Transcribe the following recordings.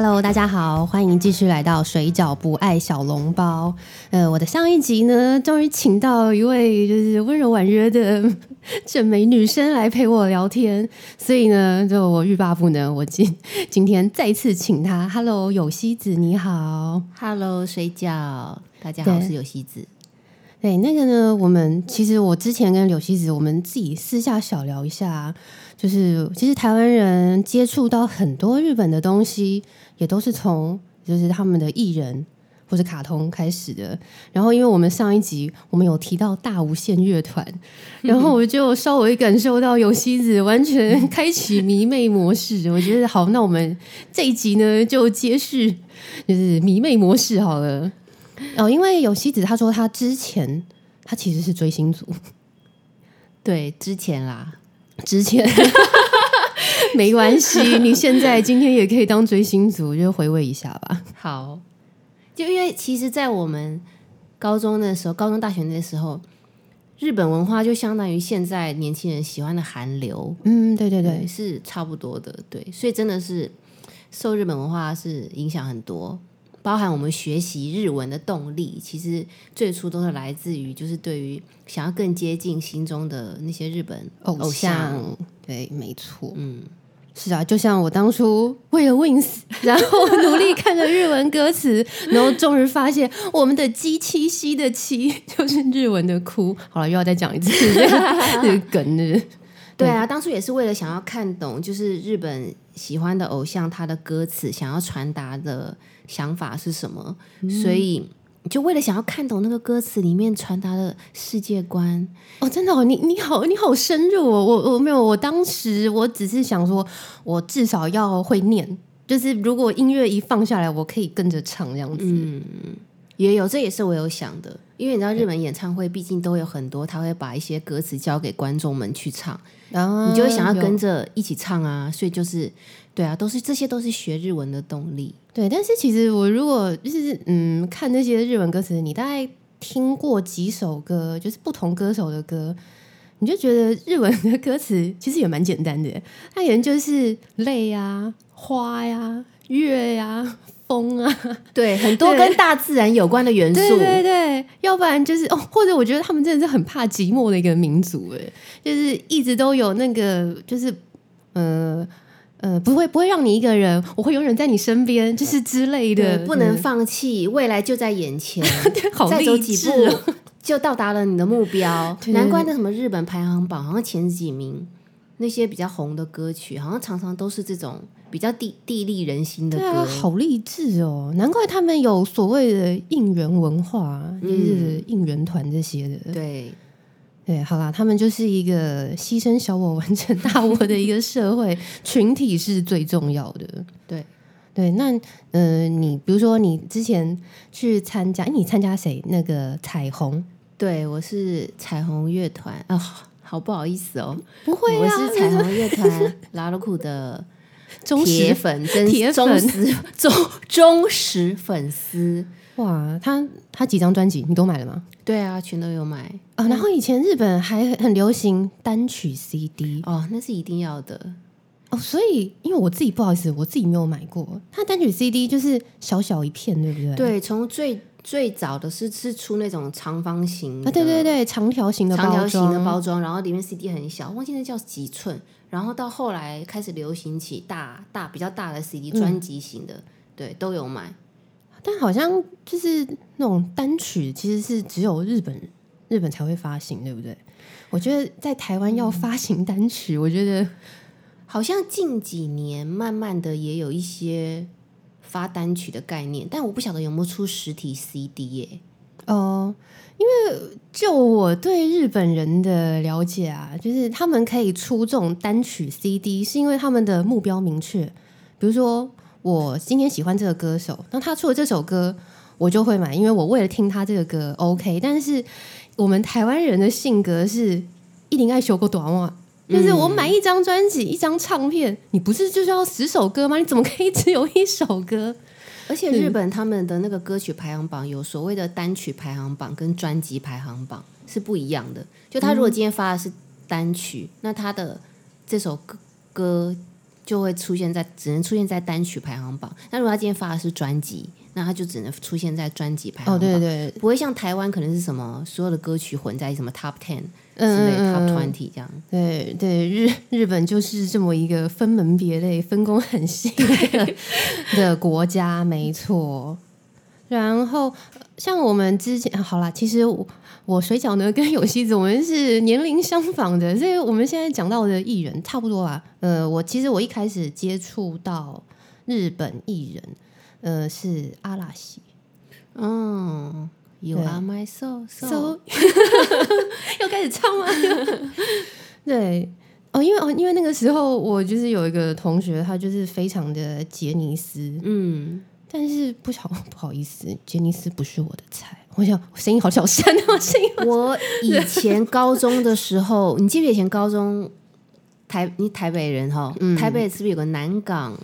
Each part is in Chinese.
Hello，大家好，欢迎继续来到水饺不爱小笼包。呃，我的上一集呢，终于请到一位就是温柔婉约的 正美女生来陪我聊天，所以呢，就我欲罢不能，我今今天再次请她。Hello，有希子，你好。Hello，水饺，大家好，我是有希子。对，那个呢，我们其实我之前跟柳希子，我们自己私下小聊一下，就是其实台湾人接触到很多日本的东西，也都是从就是他们的艺人或者卡通开始的。然后，因为我们上一集我们有提到大无限乐团，然后我就稍微感受到有希子完全开启迷妹模式。我觉得好，那我们这一集呢就接续就是迷妹模式好了。哦，因为有希子她说她之前她其实是追星族，对，之前啦，之前 没关系，你现在今天也可以当追星族，就回味一下吧。好，就因为其实，在我们高中的时候，高中大学那时候，日本文化就相当于现在年轻人喜欢的韩流，嗯，对对对，是差不多的。对，所以真的是受日本文化是影响很多。包含我们学习日文的动力，其实最初都是来自于就是对于想要更接近心中的那些日本偶像像，对，没错，嗯。是啊，就像我当初为了 Wins，然后努力看着日文歌词，然后终于发现我们的鸡七夕的七就是日文的哭。好了，又要再讲一次这个梗 了。对啊，当初也是为了想要看懂，就是日本喜欢的偶像他的歌词想要传达的想法是什么，所以就为了想要看懂那个歌词里面传达的世界观。哦，真的哦，你你好，你好深入哦。我我没有，我当时我只是想说，我至少要会念，就是如果音乐一放下来，我可以跟着唱这样子。也有，这也是我有想的，因为你知道日本演唱会毕竟都有很多，他会把一些歌词交给观众们去唱，然后你就会想要跟着一起唱啊，所以就是对啊，都是这些都是学日文的动力。对，但是其实我如果就是嗯看那些日文歌词，你大概听过几首歌，就是不同歌手的歌，你就觉得日文的歌词其实也蛮简单的，它也就是泪呀、花呀、月呀、风啊，对，很多 跟大自然有关的元素。对对对，要不然就是哦，或者我觉得他们真的是很怕寂寞的一个民族，哎，就是一直都有那个，就是呃呃，不会不会让你一个人，我会永远在你身边，就是之类的，对不能嗯放弃，未来就在眼前。好再走几步哦就到达了你的目标。对难怪那什么日本排行榜好像前几名，那些比较红的歌曲，好像常常都是这种比较地地利人心的对啊，歌。好励志哦！难怪他们有所谓的应援文化，就是应援团这些的。对对，好啦，他们就是一个牺牲小我完成大我的一个社会，群体是最重要的。对对，那呃，你比如说你之前去参加，诶你参加谁那个彩虹？对，我是彩虹乐团啊、好不好意思哦，不会啊，我是彩虹乐团 拉鲁库的忠实粉，真铁忠粉实忠忠实粉丝。哇！他他几张专辑你都买了吗？对啊，全都有买啊，然后以前日本还很流行单曲 CD 哦，那是一定要的。哦，所以因为我自己不好意思，我自己没有买过。他单曲 CD 就是小小一片，对不对？对，从最最早的是是出那种长方形啊，对对的对，长条形的长条形的包装，然后里面 CD 很小，忘记那叫几寸。然后到后来开始流行起大大比较大的 CD 嗯专辑型的，对，都有买。但好像就是那种单曲，其实是只有日本日本才会发行，对不对？我觉得在台湾要发行单曲，我觉得好像近几年慢慢的也有一些发单曲的概念，但我不晓得有没有出实体 CD 耶、哦、因为就我对日本人的了解啊，就是他们可以出这种单曲 CD，是因为他们的目标明确。比如说，我今天喜欢这个歌手，那他出了这首歌，我就会买，因为我为了听他这个歌 OK。但是我们台湾人的性格是一定爱修过短袜。就是我买一张专辑、一张唱片，你不是就是要十首歌吗？你怎么可以只有一首歌？而且日本他们的那个歌曲排行榜有所谓的单曲排行榜跟专辑排行榜是不一样的。就他如果今天发的是单曲，那他的这首歌歌就会出现在只能出现在单曲排行榜。那如果他今天发的是专辑，那他就只能出现在专辑排行哦，榜。对对，不会像台湾可能是什么所有的歌曲混在什么 Top Ten 之嗯类、嗯 Top 嗯 Twenty 这样。对对，日日本就是这么一个分门别类、分工很细的的国家，没错。然后呃像我们之前，啊好啦，其实我我水饺呢跟有希子我们是年龄相仿的，所以我们现在讲到的艺人差不多啊。呃，我其实我一开始接触到日本艺人，呃，是阿拉西。嗯，You are my soul, soul。So 要开始唱吗？对哦，因为哦，因为那个时候我就是有一个同学，他就是非常的杰尼斯，嗯，但是不好不好意思，杰尼斯不是我的菜。我想我声音好小声啊，声音我 以前高中的时候，你记不记得以前高中台你台北人哈，台北是不是有个南港？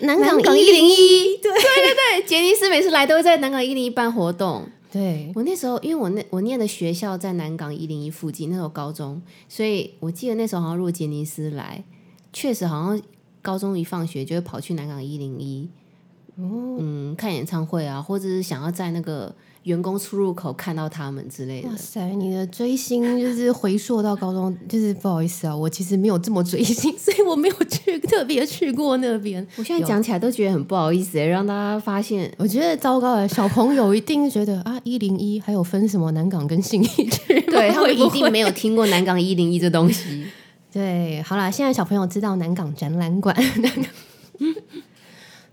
南港港一零一，对 对，杰尼斯每次来都会在南港一零一办活动。对，我那时候因为我那我念的学校在南港一零一附近，那时候高中，所以我记得那时候好像如果杰尼斯来，确实好像高中一放学就会跑去南港一零一，嗯，看演唱会啊，或者是想要在那个员工出入口看到他们之类的哇。塞，你的追星就是回溯到高中，就是不好意思啊，我其实没有这么追星，所以我没有去特别去过那边。我现在讲起来都觉得很不好意思、欸，让大家发现我觉得糟糕了，小朋友一定觉得啊，一零一还有分什么南港跟信义区，对 他们一定没有听过南港一零一这东西。对，好啦，现在小朋友知道南港展览馆，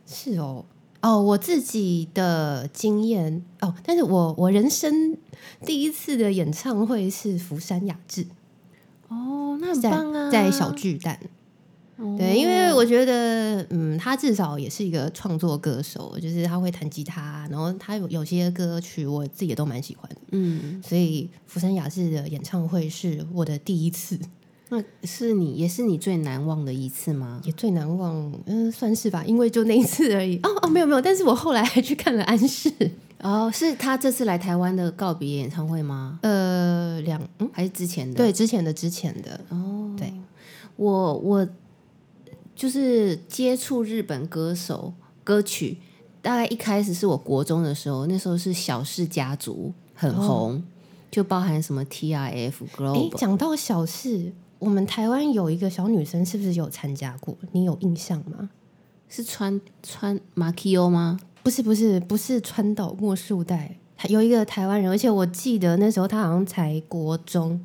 是哦，哦，我自己的经验哦，但是我我人生第一次的演唱会是福山雅治，哦，那很在棒啊，在小巨蛋。哦对，因为我觉得，嗯，他至少也是一个创作歌手，就是他会弹吉他，然后他有有些歌曲我自己也都蛮喜欢的，嗯，所以福山雅治的演唱会是我的第一次，那是你也是你最难忘的一次吗？也最难忘，嗯、算是吧，因为就那一次而已。哦哦，没有没有，但是我后来还去看了安室，哦，是他这次来台湾的告别演唱会吗？呃，两嗯，还是之前的？对，之前的之前的，哦，对，我我就是接触日本歌手歌曲，大概一开始是我国中的时候，那时候是小氏家族很红，就包含什么 T R F 哎，Globe，讲到小事，我们台湾有一个小女生，是不是有参加过？你有印象吗？是穿穿 Makio 吗？不是不是不是川岛茉树代，他有一个台湾人，而且我记得那时候她好像才国中，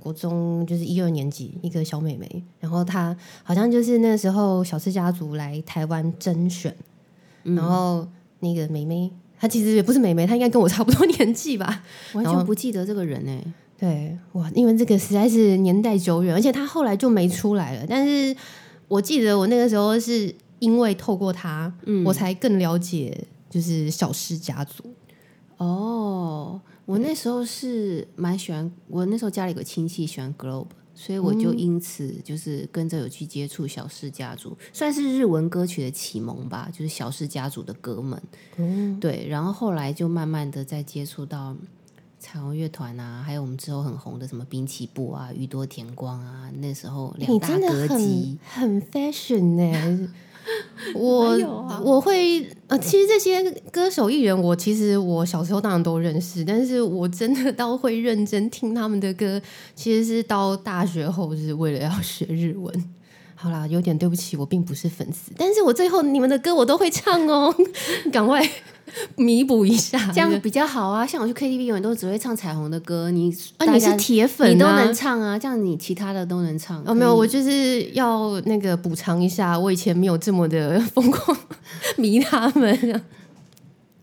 国中就是一二年级，一个小妹妹，然后她好像就是那时候小氏家族来台湾甄选，然后那个妹妹，她其实也不是妹妹，她应该跟我差不多年纪吧，完全不记得这个人哎、对，哇，因为这个实在是年代久远，而且他后来就没出来了。但是我记得我那个时候是因为透过他，我才更了解就是小氏家族。哦，我那时候是蛮喜欢，我那时候家里有个亲戚喜欢 Globe，所以我就因此就是跟着有去接触小氏家族，算是日文歌曲的启蒙吧，就是小氏家族的歌们。对，然后后来就慢慢的再接触到彩虹乐团啊，还有我们之后很红的什么滨崎步啊、宇多田光啊，那时候两你大歌姬。很 fashion 呢、我、我会呃，其实这些歌手艺人，我其实我小时候当然都认识，但是我真的到会认真听他们的歌，其实是到大学后是为了要学日文。好啦，有点对不起，我并不是粉丝，但是我最后你们的歌我都会唱哦，赶快 弥补一下。这样比较好啊！像我去 KTV 永远都只会唱彩虹的歌，你啊，你是铁粉、啊，你都能唱啊，这样你其他的都能唱。哦，没有，我就是要那个补偿一下，我以前没有这么的疯狂 迷他们。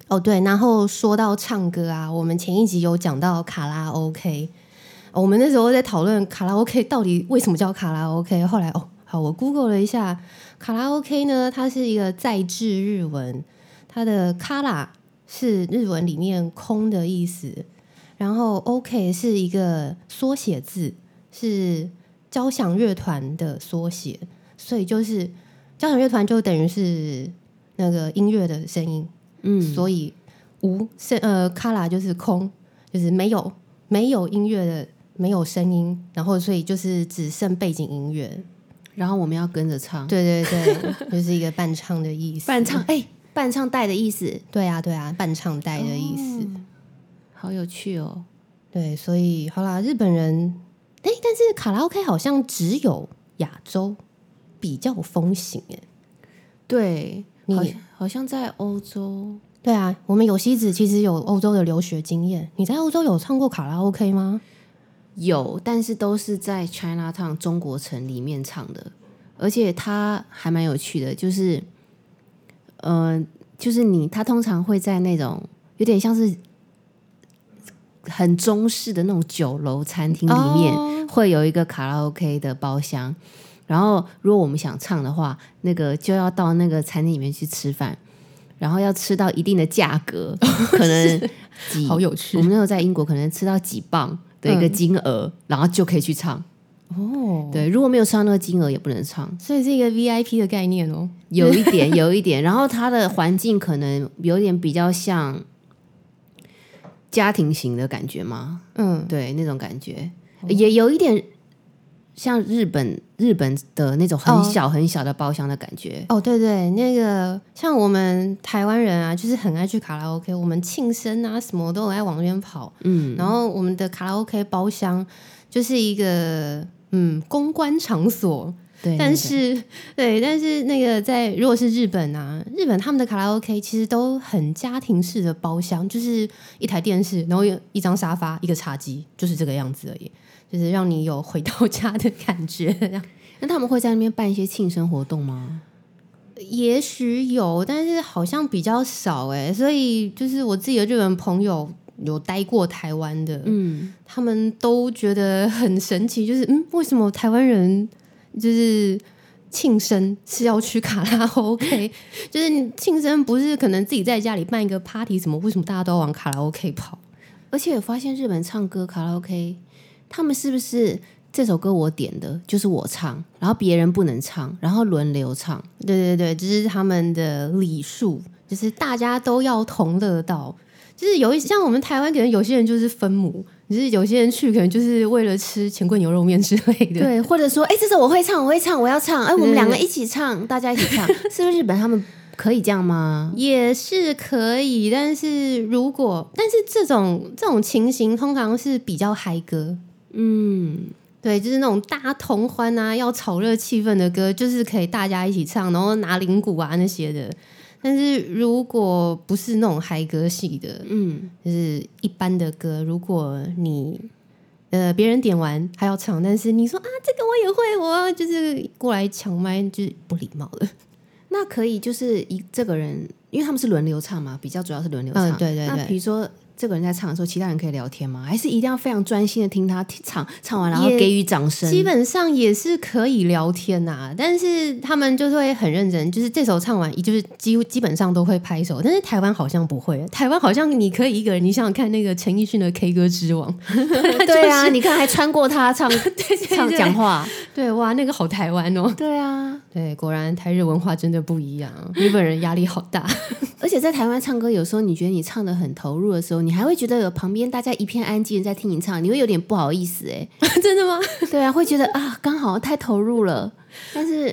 哦，对，然后说到唱歌啊，我们前一集有讲到卡拉 OK，、哦我们那时候在讨论卡拉 OK 到底为什么叫卡拉 OK，后来哦，好，我 Google 了一下，卡拉 OK 呢，它是一个在制日文，它的卡拉是日文里面空的意思，然后 OK 是一个缩写字，是交响乐团的缩写，所以就是交响乐团就等于是那个音乐的声音，嗯，所以无声呃卡拉就是空，就是没有没有音乐的没有声音，然后所以就是只剩背景音乐。然后我们要跟着唱，对对对，就是一个伴唱的意思。伴唱，哎，伴唱带的意思，对啊对啊，伴唱带的意思，好有趣哦。对，所以好啦，日本人，哎，但是卡拉 OK 好像只有亚洲比较风行，哎，对，你好像好像在欧洲，对啊，我们有西子其实有欧洲的留学经验，你在欧洲有唱过卡拉 OK 吗？有，但是都是在 China Town 中国城里面唱的，而且它还蛮有趣的，就是，呃，就是你，他通常会在那种有点像是很中式的那种酒楼餐厅里面，哦会有一个卡拉 OK 的包厢。然后，如果我们想唱的话，那个就要到那个餐厅里面去吃饭，然后要吃到一定的价格，可能几好有趣我们那时候在英国可能吃到几磅的一个金额，然后就可以去唱。哦，对，如果没有吃到那个金额，也不能唱。所以是一个 VIP 的概念哦。有一点，有一点。然后它的环境可能有点比较像家庭型的感觉吗？嗯，对，那种感觉，也有一点像日本日本的那种很小很小的包厢的感觉。哦，对对，那个像我们台湾人啊，就是很爱去卡拉 OK，我们庆生啊什么都很爱往那边跑。嗯，然后我们的卡拉 OK 包厢就是一个嗯公关场所，对。但是 对，但是那个在如果是日本啊，日本他们的卡拉 OK 其实都很家庭式的包厢，就是一台电视，然后有一张沙发，一个茶几，就是这个样子而已，就是让你有回到家的感觉。那他们会在那边办一些庆生活动吗？也许有，但是好像比较少哎，所以就是我自己的日本朋友有待过台湾的，嗯，他们都觉得很神奇，就是嗯，为什么台湾人就是庆生是要去卡拉 OK？就是你庆生不是可能自己在家里办一个 party 什么？为什么大家都要往卡拉 OK 跑？而且我发现日本唱歌卡拉 OK，他们是不是这首歌我点的，就是我唱，然后别人不能唱，然后轮流唱？对对对，这是他们的礼数，就是大家都要同乐到。就是有一像我们台湾，可能有些人就是分母，就是有些人去可能就是为了吃钱柜牛肉面之类的。对，或者说，哎，这首我会唱，我会唱，我要唱，哎，我们对两个一起唱，大家一起唱，是不是日本他们可以这样吗？也是可以，但是如果但是这种这种情形通常是比较嗨歌，嗯，对，就是那种大同欢啊，要炒热气氛的歌，就是可以大家一起唱，然后拿铃鼓啊那些的。但是如果不是那种嗨歌系的，嗯，就是一般的歌，如果你呃别人点完还要唱，但是你说啊这个我也会，我就是过来抢麦，就是不礼貌了。那可以，就是一这个人，因为他们是轮流唱嘛，比较主要是轮流唱。嗯对对对那比如说这个人在唱的时候，其他人可以聊天吗？还是一定要非常专心的听他唱，唱完然后给予掌声？基本上也是可以聊天呐、但是他们就会很认真，就是这首唱完，就是基基本上都会拍手。但是台湾好像不会，台湾好像你可以一个人，你想想看那个陈奕迅的 K 歌之王，对啊，你看还穿过他唱 唱对讲话。对哇，那个好台湾哦。对啊，对，果然台日文化真的不一样，日本人压力好大。而且在台湾唱歌，有时候你觉得你唱的很投入的时候，你还会觉得有旁边大家一片安静在听你唱，你会有点不好意思哎。真的吗？对啊，会觉得啊，刚好太投入了。但是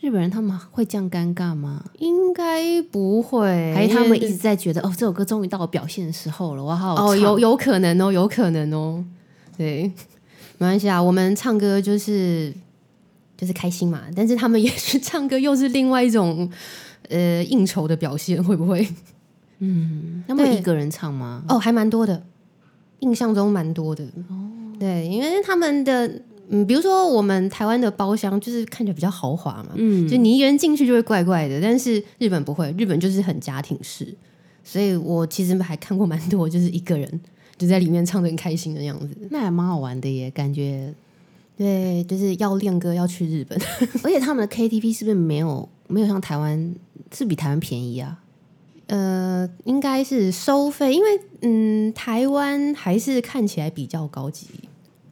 日本人他们会这样尴尬吗？应该不会，还是他们一直在觉得哦，这首歌终于到我表现的时候了，我好好哦，有有可能哦，有可能哦。对，没关系啊，我们唱歌就是就是开心嘛，但是他们也许唱歌又是另外一种呃应酬的表现，会不会？对那么一个人唱吗？哦，还蛮多的，印象中蛮多的。哦，对，因为他们的嗯，比如说我们台湾的包厢就是看起来比较豪华嘛，嗯，就你一个人进去就会怪怪的，但是日本不会，日本就是很家庭式，所以我其实还看过蛮多，就是一个人就在里面唱的很开心的样子。那还蛮好玩的耶，感觉。对，就是要练歌要去日本。而且他们的 KTV 是不是没有没有像台湾是比台湾便宜啊？呃，应该是收费，因为嗯，台湾还是看起来比较高级。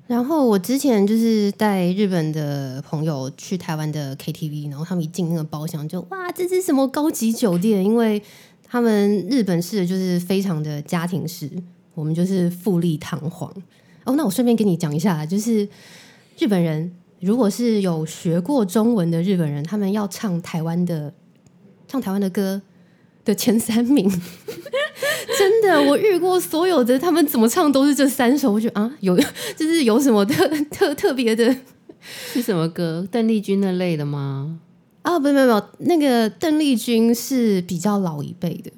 然后我之前就是带日本的朋友去台湾的 KTV，然后他们一进那个包厢就哇，这是什么高级酒店？因为他们日本式的就是非常的家庭式，我们就是富丽堂皇。哦，那我顺便跟你讲一下，就是日本人如果是有学过中文的日本人，他们要唱台湾的唱台湾的歌的前三名，真的，我遇过所有的，他们怎么唱都是这三首，我觉得啊，有就是有什么特特特别的是什么歌？邓丽君那类的吗？啊？不，没有没有，那个邓丽君是比较老一辈的。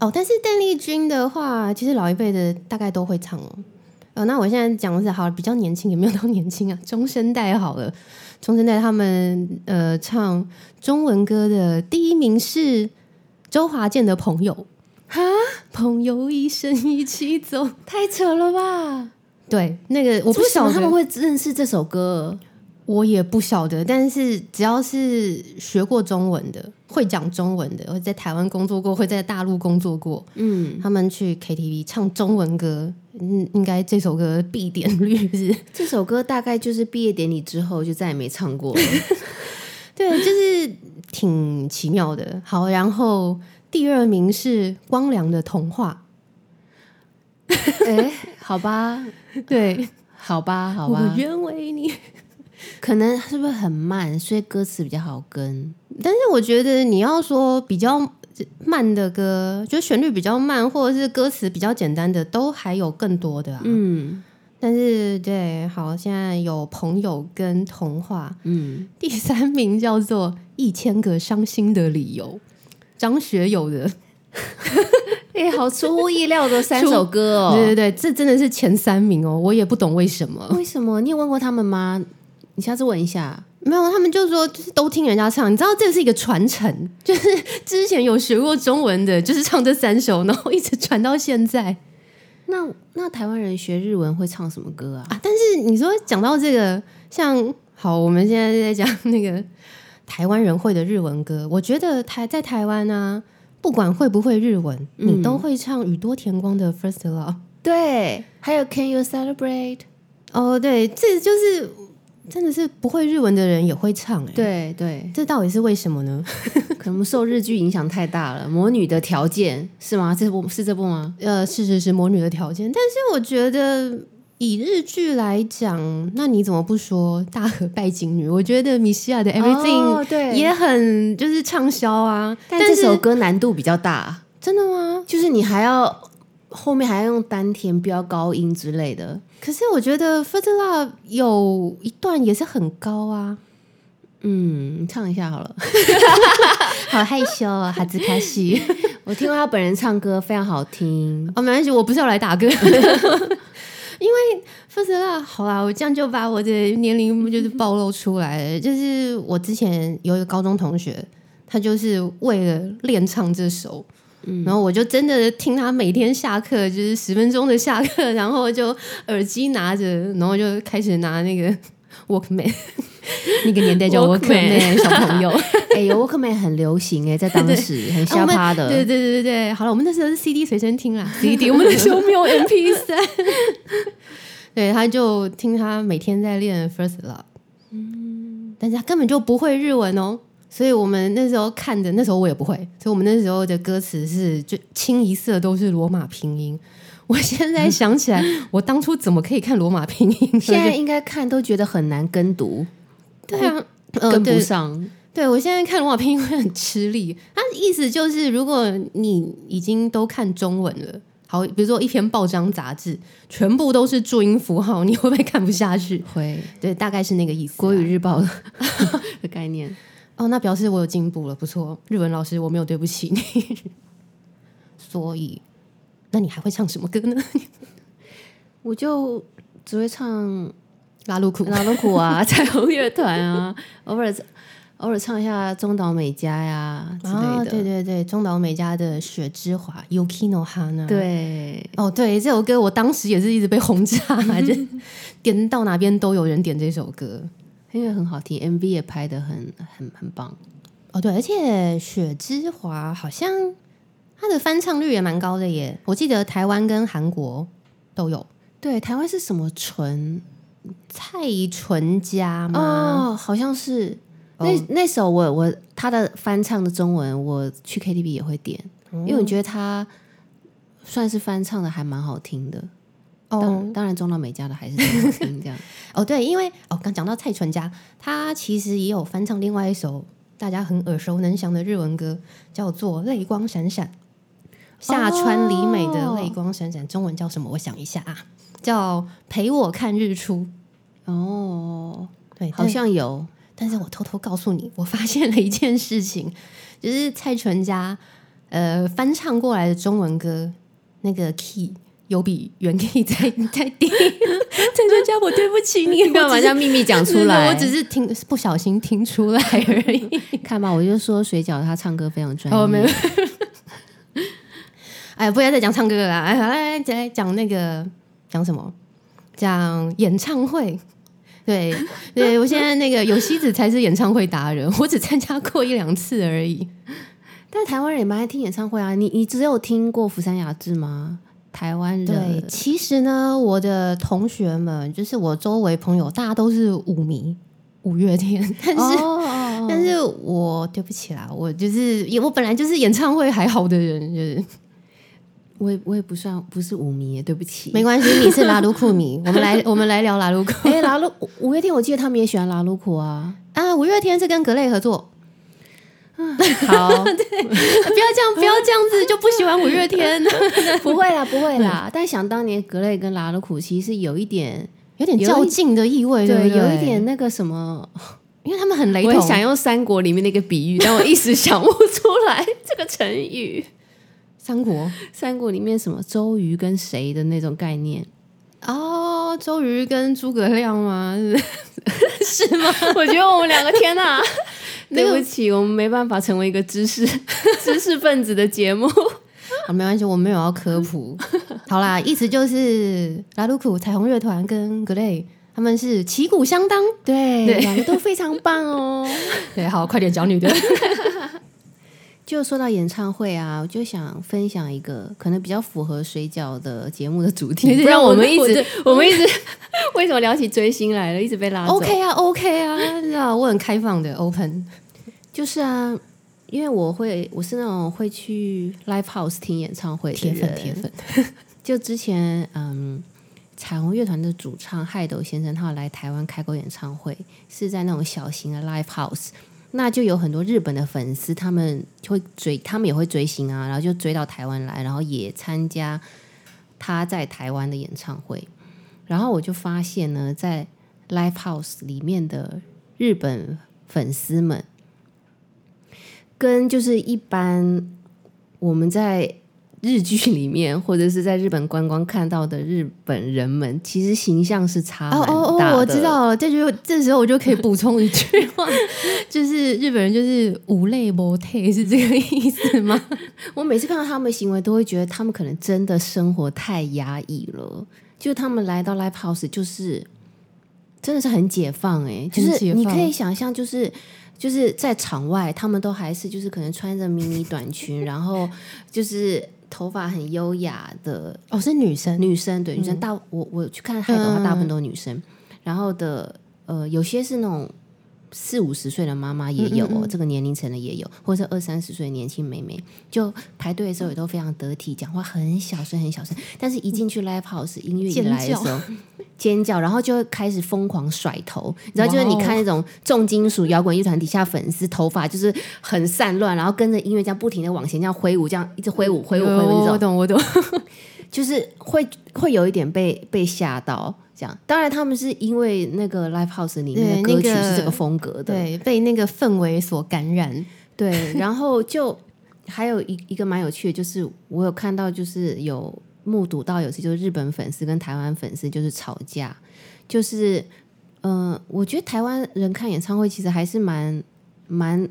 哦，但是邓丽君的话，其实老一辈的大概都会唱哦。呃，那我现在讲的是好比较年轻，也没有到年轻啊，中生代好了。中生代他们呃唱中文歌的第一名是周华健的朋友哈，朋友一生一起走。太扯了吧！对，那个我不晓得他们会认识这首歌？我也不晓得，但是只要是学过中文的，会讲中文的，会在台湾工作过，会在大陆工作过，嗯，他们去 KTV 唱中文歌，嗯，应该这首歌必点率是。这首歌大概就是毕业典礼之后就再也没唱过了。对，就是挺奇妙的。好，然后第二名是光良的童话，哎，好吧，对，好吧，好吧我吧，愿为你。可能是不是很慢，所以歌词比较好跟？但是我觉得你要说比较慢的歌，就旋律比较慢，或者是歌词比较简单的，都还有更多的啊。嗯但是对，好，现在有朋友跟童话，嗯，第三名叫做《一千个伤心的理由》，张学友的。哎、好出乎意料的三首歌哦。对对对，这真的是前三名哦，我也不懂为什么。为什么？你有问过他们吗？你下次问一下。没有，他们就说就是都听人家唱，你知道这是一个传承，就是之前有学过中文的，就是唱这三首，然后一直传到现在那那台湾人学日文会唱什么歌啊？啊。但是你说讲到这个，像好，我们现在在讲那个台湾人会的日文歌，我觉得台在台湾啊，不管会不会日文，你都会唱宇多田光的《First Love》。对，还有 Can you celebrate？哦，对，这就是真的是不会日文的人也会唱哎。，对对，这到底是为什么呢？可能受日剧影响太大了。魔女的条件是吗？这部是这部吗？呃，是是是，魔女的条件。但是我觉得以日剧来讲，那你怎么不说大和拜金女？我觉得米西亚的 Everything、哦对也很就是畅销啊。但这首歌难度比较大，真的吗？就是你还要后面还要用丹田飙高音之类的。可是我觉得 First Love 有一段也是很高啊，嗯，唱一下好了。好害羞啊，哈兹卡西。我听过他本人唱歌非常好听。哦，没关系，我不是要来打歌，因为 First Love 好啦，我这样就把我的年龄就是暴露出来了。就是我之前有一个高中同学，他就是为了练唱这首。然后我就真的听他每天下课就是十分钟的下课，然后就耳机拿着，然后就开始拿那个 Walkman，那个年代叫 Walkman 小朋友，哎、呦 Walkman 很流行哎、在当时很啊我们瞎趴的。对对对对对，好了，我们那时候是 CD 随身听啦，CD，我们那时候没有 MP 三。对，他就听他每天在练 First Love，嗯，但是他根本就不会日文哦，所以我们那时候看的，那时候我也不会，所以我们那时候的歌词是就清一色都是罗马拼音。我现在想起来，我当初怎么可以看罗马拼音？现在应该看都觉得很难跟读，对啊，呃跟不对上。对，我现在看罗马拼音会很吃力。它的意思就是，如果你已经都看中文了，好，比如说一篇报章杂志，全部都是注音符号，你会不会看不下去？会对，大概是那个意思啊。国语日报的的 概念。哦，那表示我有进步了，不错。日文老师，我没有对不起你。所以，那你还会唱什么歌呢？我就只会唱拉鲁库。拉鲁库啊，彩虹乐团啊，偶尔偶尔唱一下中岛美嘉呀之类啊，的。对对对，中岛美嘉的《雪之华》（Yukino Hana）。对哦，对，这首歌我当时也是一直被轰炸，就点到哪边都有人点这首歌。因为很好听，MV 也拍的很很很棒。哦，对，而且《雪之华》好像它的翻唱率也蛮高的耶，我记得台湾跟韩国都有。对，台湾是什么纯蔡淳佳吗？哦，好像是。哦那那首我我他的翻唱的中文，我去 KTV 也会点，因为我觉得他算是翻唱的还蛮好听的。哦当当然中岛美嘉的还是很好听，这样。哦，对，因为哦，刚讲到蔡淳佳，她其实也有翻唱另外一首大家很耳熟能详的日文歌，叫做《泪光闪闪》。夏川里美的《泪光闪闪》中文叫什么？我想一下啊，叫《陪我看日出》。哦，对，好像有。但是我偷偷告诉你，我发现了一件事情，就是蔡淳佳呃翻唱过来的中文歌，那个 key 有比原 key 再再低。蔡淳佳，我对不起你，干嘛将秘密讲出是来？我只是听不小心听出来而已。看吧，我就说水饺他唱歌非常专业。哦，没有。哎，不要再讲唱歌了啦！哎，来来来讲那个讲什么？讲演唱会。对对，我现在那个有西子才是演唱会达人，我只参加过一两次而已。但台湾人也蛮爱听演唱会啊。你你只有听过釜山雅治吗？台湾人对，其实呢，我的同学们，就是我周围朋友，大家都是舞迷五月天，但是、哦 但是我对不起啦，我就是也我本来就是演唱会还好的人，就是我也我也不算不是舞迷耶，对不起。没关系，你是拉鲁库迷，我们来我们来聊拉鲁库哎，拉鲁五月天，我记得他们也喜欢拉鲁库啊。啊。五月天是跟格雷合作，好，不要这样，不要这样子，就不喜欢五月天，不会啦，不会啦。但想当年格雷跟拉鲁苦其实有一点，有点较劲的意味，对有一点，那个什么，因为他们很雷同。我也想用三国里面那个比喻，但我一时想不出来这个成语。三国三国里面什么周瑜跟谁的那种概念？哦，周瑜跟诸葛亮吗？是吗？我觉得我们两个天哪，那个对不起，我们没办法成为一个知识 知识分子的节目。好，没关系，我没有要科普。好啦，意思就是拉鲁库彩虹乐团跟格雷他们是旗鼓相当，对，对两个都非常棒哦。对，好，快点讲女的。就说到演唱会啊，我就想分享一个可能比较符合水饺的节目的主题，不然我们一直我们一直为什么聊起追星来了，一直被拉走。OK 啊，OK 啊，知道我很开放的，open。就是啊，因为我会我是那种会去 live house 听演唱会的铁粉人铁粉，就之前嗯，彩虹乐团的主唱海斗先生，他有来台湾开过演唱会，是在那种小型的 live house。那就有很多日本的粉丝，他们会追，他们也会追星啊，然后就追到台湾来，然后也参加他在台湾的演唱会。然后我就发现呢，在 live house 里面的日本粉丝们，跟就是一般我们在日剧里面或者是在日本观光看到的日本人们，其实形象是差哦哦我知道了，这就这时候我就可以补充一句话，就是日本人就是五类模特，是这个意思吗？我每次看到他们的行为，都会觉得他们可能真的生活太压抑了。就他们来到 live house，就是真的是很解放哎、就是你可以想象，就是就是在场外，他们都还是就是可能穿着迷你短裙，然后就是头发很优雅的哦，是女生，女生，对女生大我我去看海的话大部分都是女生，然后的呃有些是那种四五十岁的妈妈也有哦，这个年龄层的也有，或者是二三十岁的年轻妹妹，就排队的时候也都非常得体，讲话很小声很小声，但是一进去 live house 音乐一来的时候。尖叫，然后就会开始疯狂甩头，你知道，就是你看那种重金属摇滚乐团底下粉丝头发就是很散乱，然后跟着音乐这样不停的往前这样挥舞，这样一直挥舞挥舞挥舞那种，我懂我懂，就是会会有一点被被吓到，这样。当然，他们是因为那个 live house 里面的歌曲是这个风格的，对，被那个氛围所感染。对。然后就还有一一个蛮有趣的，就是我有看到，就是有目睹到有次就是日本粉丝跟台湾粉丝就是吵架，就是嗯、呃我觉得台湾人看演唱会其实还是蛮蛮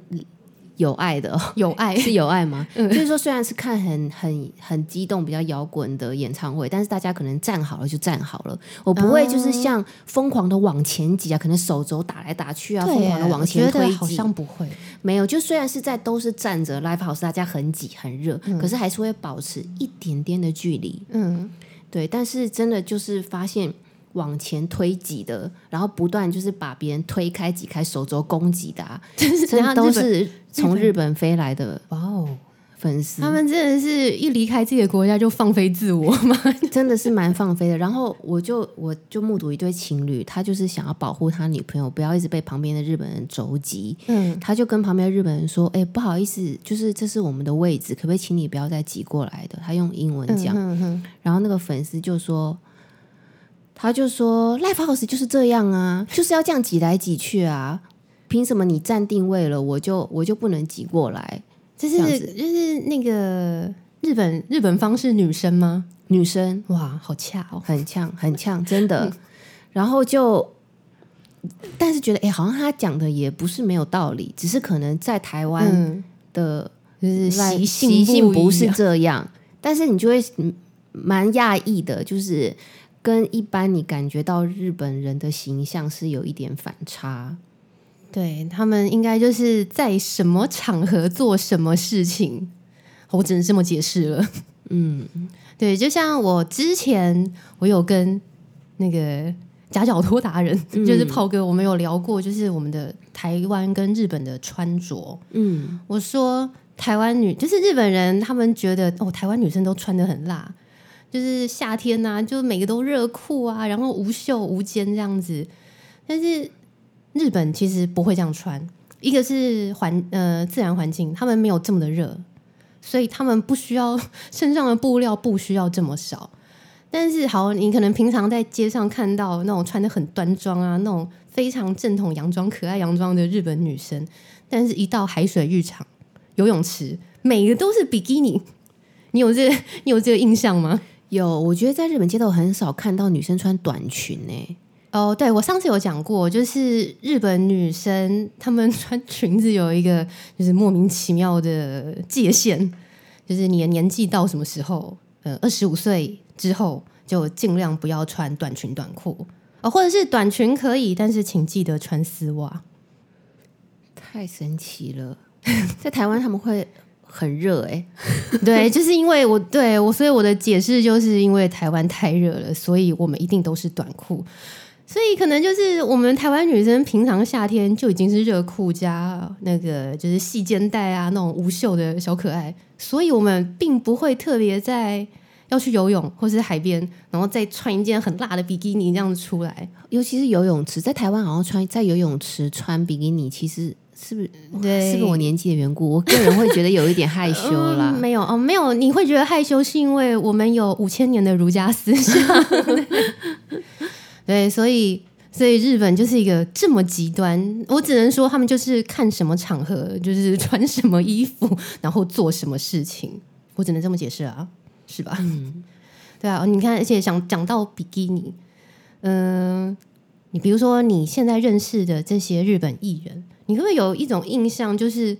有爱的、哦。有爱，是有爱吗？就是说，虽然是看很很很激动、比较摇滚的演唱会，但是大家可能站好了就站好了，我不会就是像疯狂的往前挤啊，可能手肘打来打去啊，疯对狂的往前推挤好。像不会。没有，就虽然是在都是站着 live house，大家很挤很热，可是还是会保持一点点的距离。嗯，对，但是真的就是发现往前推挤的，然后不断就是把别人推开、挤开，手肘攻击的、啊，真的都是从日本飞来的哇哦，粉丝，他们真的是一离开自己的国家就放飞自我嘛？真的是蛮放飞的。然后我就我就目睹一对情侣，他就是想要保护他女朋友，不要一直被旁边的日本人肘击。嗯，他就跟旁边的日本人说：“哎、不好意思，就是这是我们的位置，可不可以请你不要再挤过来的？”他用英文讲，嗯哼然后那个粉丝就说。他就说，Live House 就是这样啊，就是要这样挤来挤去啊，凭什么你站定位了，我就我就不能挤过来？就是这就是那个日本日本方是女生吗？女生哇，好恰哦！很呛，很呛，真的。然后就，但是觉得，哎、好像他讲的也不是没有道理，只是可能在台湾嗯，的就是习性习性不是这样，但是你就会嗯蛮讶异的，就是跟一般你感觉到日本人的形象是有一点反差。对他们应该就是在什么场合做什么事情，我只能这么解释了。嗯，对，就像我之前我有跟那个夹脚拖达人，嗯 就是炮哥，我们有聊过，就是我们的台湾跟日本的穿着。嗯，我说台湾女就是日本人，他们觉得哦，台湾女生都穿的很辣，就是夏天呐、就每个都热裤啊，然后无袖无肩这样子。但是日本其实不会这样穿，一个是环呃自然环境，他们没有这么的热，所以他们不需要 身上的布料不需要这么少。但是好，你可能平常在街上看到那种穿的很端庄啊，那种非常正统洋装、可爱洋装的日本女生，但是一到海水浴场、游泳池，每个都是比基尼。你有这你有这个印象吗？有，我觉得在日本街头很少看到女生穿短裙呢、哦，对，我上次有讲过，就是日本女生她们穿裙子有一个就是莫名其妙的界限，就是你的年纪到什么时候，呃，二十五岁之后就尽量不要穿短裙短裤，哦，或者是短裙可以，但是请记得穿丝袜。太神奇了。在台湾他们会很热哎、对，就是因为我对我，所以我的解释就是因为台湾太热了，所以我们一定都是短裤。所以可能就是我们台湾女生平常夏天就已经是热裤加那个就是细肩带啊那种无袖的小可爱，所以我们并不会特别在要去游泳或是海边，然后再穿一件很辣的比基尼这样子出来。尤其是游泳池，在台湾好像穿在游泳池穿比基尼，其实是不是对是不是我年纪的缘故？我个人会觉得有一点害羞啦。嗯 没有哦，没有，你会觉得害羞，是因为我们有五千年的儒家思想。对，所以所以日本就是一个这么极端，我只能说他们就是看什么场合，就是 穿什么衣服，然后做什么事情，我只能这么解释啊，是吧？嗯，对啊，你看，而且想讲到比基尼，嗯、你比如说你现在认识的这些日本艺人，你会不会有一种印象，就是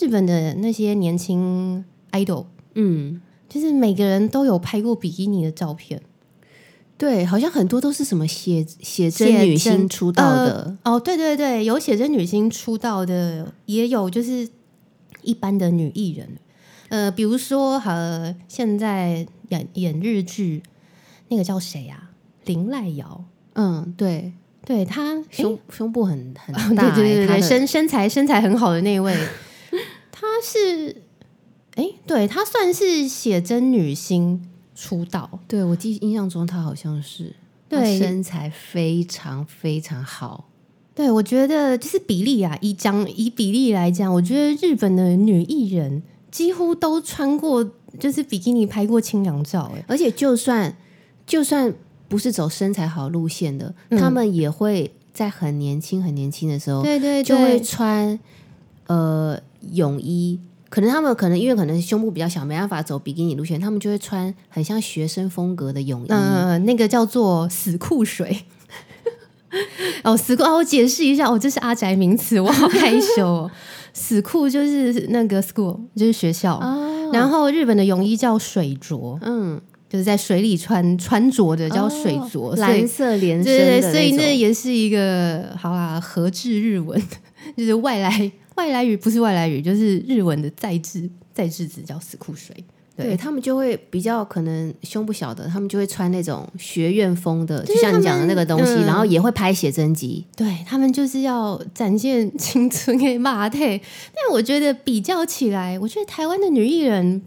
日本的那些年轻 idol，嗯，就是每个人都有拍过比基尼的照片，对，好像很多都是什么写写真女星出道的，哦，对对对，有写真女星出道的，也有就是一般的女艺人，呃，比如说呃，现在演演日剧那个叫谁啊？林濑瑶，嗯，对，对她胸胸部很很哦大、欸，对对对对，身身材身材很好的那一位，她是哎，对她算是写真女星出道，对我记印象中她好像是，她对身材非常非常好，对我觉得就是比例啊，以讲以比例来讲，我觉得日本的女艺人几乎都穿过就是比基尼拍过清凉照，哎，而且就算就算不是走身材好路线的，嗯。他们也会在很年轻很年轻的时候，对对就会，穿呃泳衣。可能他们可能因为可能胸部比较小，没办法走比基尼路线，他们就会穿很像学生风格的泳衣。嗯、那个叫做死裤水。哦，死裤哦，我解释一下，哦，这是阿宅名词，我好害羞哦。死裤就是那个 school，就是学校，哦，然后日本的泳衣叫水着，嗯，就是在水里穿穿着的叫水着，哦蓝色连身对对对，所以那也是一个好啦，合制日文，就是外来外来语不是外来语，就是日文的在制在制词叫死库水，对。他们就会比较可能胸不小的，他们就会穿那种学院风的，就就是像你讲的那个东西，嗯。然后也会拍写真集。对他们就是要展现青春给马退，但我觉得比较起来，我觉得台湾的女艺人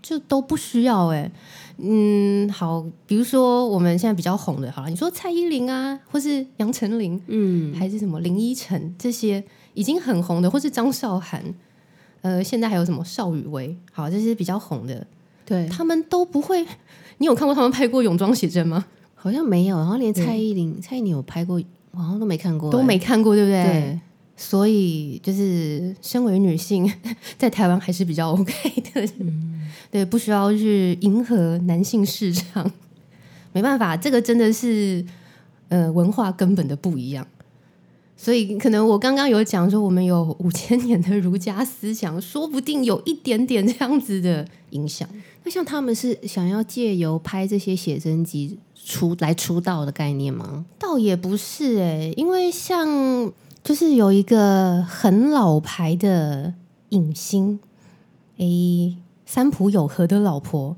就都不需要哎、嗯，好，比如说我们现在比较红的，好了，你说蔡依林啊，或是杨丞琳，嗯，还是什么林依晨这些已经很红的，或是张韶涵，呃，现在还有什么邵雨薇，好，这些比较红的，对，他们都不会。你有看过他们拍过泳装写真吗？好像没有，然后连蔡依林，蔡依林有拍过，我好像都没看过、都欸没看过，对不对？对。所以就是身为女性，在台湾还是比较 OK 的，对，不需要去迎合男性市场。没办法，这个真的是呃文化根本的不一样。所以可能我刚刚有讲说，我们有五千年的儒家思想，说不定有一点点这样子的影响。那像他们是想要借由拍这些写真集出来出道的概念吗？倒也不是诶、因为像就是有一个很老牌的影星，诶、三浦友和的老婆，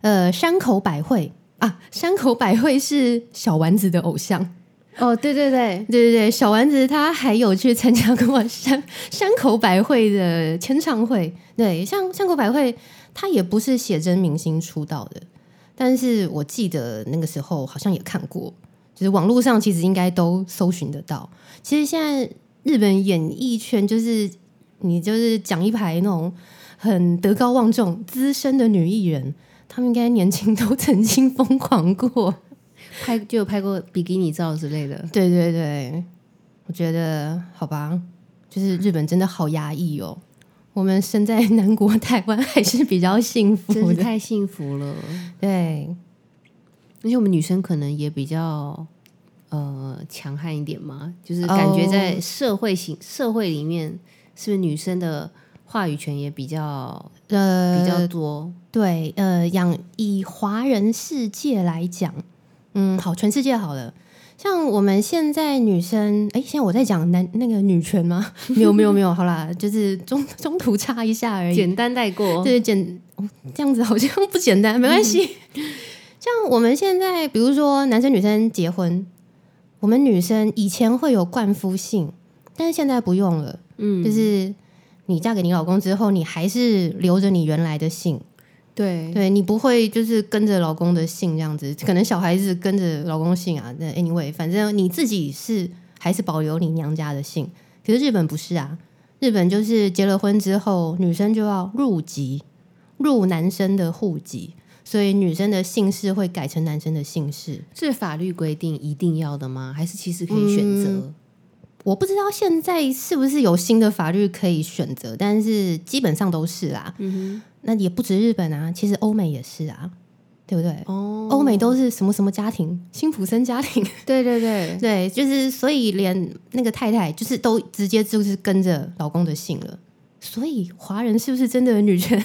呃，山口百惠啊，山口百惠是小丸子的偶像，哦，对对对，对对对，小丸子他还有去参加过山山口百惠的签唱会，对，像山口百惠，他也不是写真明星出道的，但是我记得那个时候好像也看过，就是网络上其实应该都搜寻得到。其实现在日本演艺圈就是你就是讲一排那种很德高望重、资深的女艺人，她们应该年轻都曾经疯狂过。拍就有拍过比基尼照之类的。对对对，我觉得好吧，就是日本真的好压抑哦。我们身在南国台湾还是比较幸福的，是太幸福了，对而且我们女生可能也比较呃强悍一点嘛，就是感觉在社会型、社会里面，是不是女生的话语权也比较呃比较多？对呃，养以华人世界来讲，嗯，好，全世界好了。像我们现在女生，哎，现在我在讲男那个女权吗？没有没有没有，好啦，就是中 中途插一下而已。简单带过，对，简哦这样子好像不简单，没关系。像我们现在，比如说男生女生结婚，我们女生以前会有冠夫姓，但是现在不用了。嗯，就是你嫁给你老公之后，你还是留着你原来的姓，对对你不会就是跟着老公的姓这样子。可能小孩子跟着老公姓啊，那 anyway，反正你自己是还是保留你娘家的姓。可是日本不是啊，日本就是结了婚之后，女生就要入籍，入男生的户籍，所以女生的姓氏会改成男生的姓氏。是法律规定一定要的吗？还是其实可以选择？我不知道现在是不是有新的法律可以选择，但是基本上都是啦。嗯那也不止日本啊，其实欧美也是啊，对不对？哼，哦，欧美都是什么什么家庭，辛普森家庭，对对对，对，就是所以连那个太太就是都直接就是跟着老公的姓了。所以华人是不是真的女权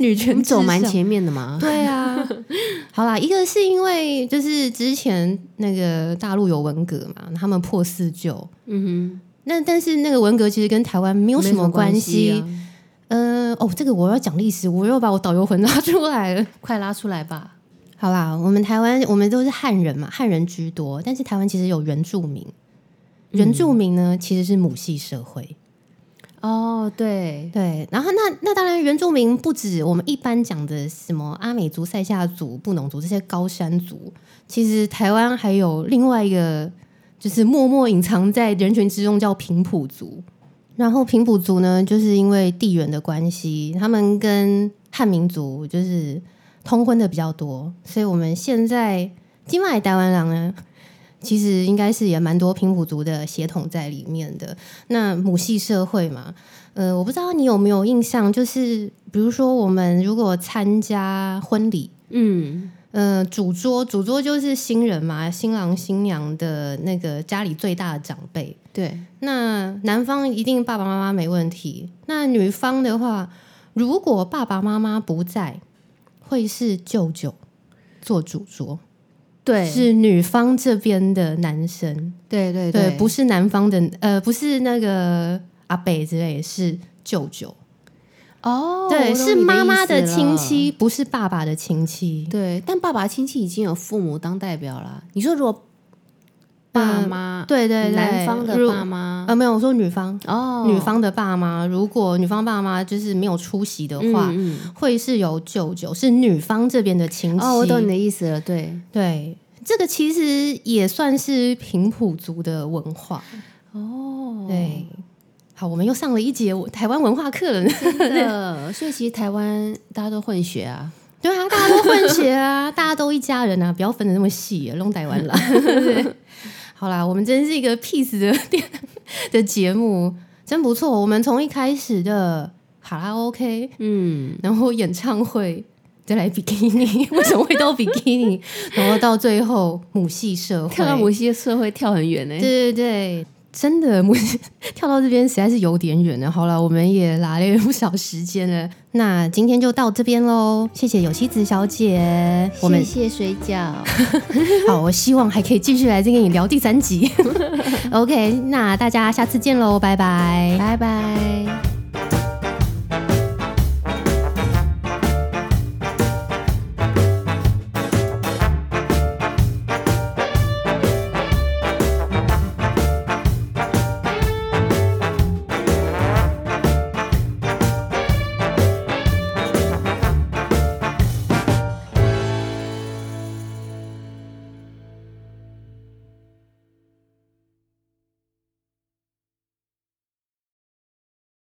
女权走蛮？前面的嘛。对啊，好啦，一个是因为就是之前那个大陆有文革嘛，他们破四旧，嗯哼那但是那个文革其实跟台湾没有，什么关系。啊呃，哦，这个我要讲历史，我又把我导游魂拉出来了。快拉出来吧。好啦，我们台湾我们都是汉人嘛，汉人居多，但是台湾其实有原住民。原住民呢，其实是母系社会，哦，对，对。然后那那当然，原住民不止我们一般讲的什么阿美族、塞夏族、布农族这些高山族，其实台湾还有另外一个，就是默默隐藏在人群之中，叫平埔族。然后平埔族呢，就是因为地缘的关系，他们跟汉民族就是通婚的比较多，所以我们现在金马台湾人呢，其实应该是也蛮多平埔族的血统在里面的。那母系社会嘛，呃，我不知道你有没有印象，就是比如说我们如果参加婚礼，嗯，呃，主桌主桌就是新人嘛，新郎新娘的那个家里最大的长辈。对，那男方一定爸爸妈妈没问题，那女方的话，如果爸爸妈妈不在，会是舅舅做主桌，对，是女方这边的男生，对对对，不是是男方的，呃，不是那个阿北之类，是舅舅。哦，对，是妈妈的亲戚，不是爸爸的亲戚。对，但爸爸亲戚已经有父母当代表了。你说如果爸妈、对对对，男方的爸妈呃，没有，我说女方，哦，女方的爸妈，如果女方爸妈就是没有出席的话，嗯会是有舅舅，是女方这边的亲戚。哦，我懂你的意思了，对，对，这个其实也算是平埔族的文化。哦，对，好，我们又上了一节台湾文化课了呢。真的，所以其实台湾大家都混血啊，对啊，大家都混血啊，大家都一家人啊，不要分的那么细，弄台湾啦。对好啦，我们真是一个 peace 的电的节目，真不错。我们从一开始的卡拉 OK，嗯，然后演唱会，再来比基尼，为什么会到比基尼？然后到最后母系社会，跳到母系社会跳很远呢、对对对，真的目前跳到这边实在是有点远了。好了，我们也拉了不少时间了，那今天就到这边喽。谢谢有妻子小姐，我们谢谢水饺，好，我希望还可以继续来再跟你聊第三集。OK，那大家下次见喽，拜拜。拜拜。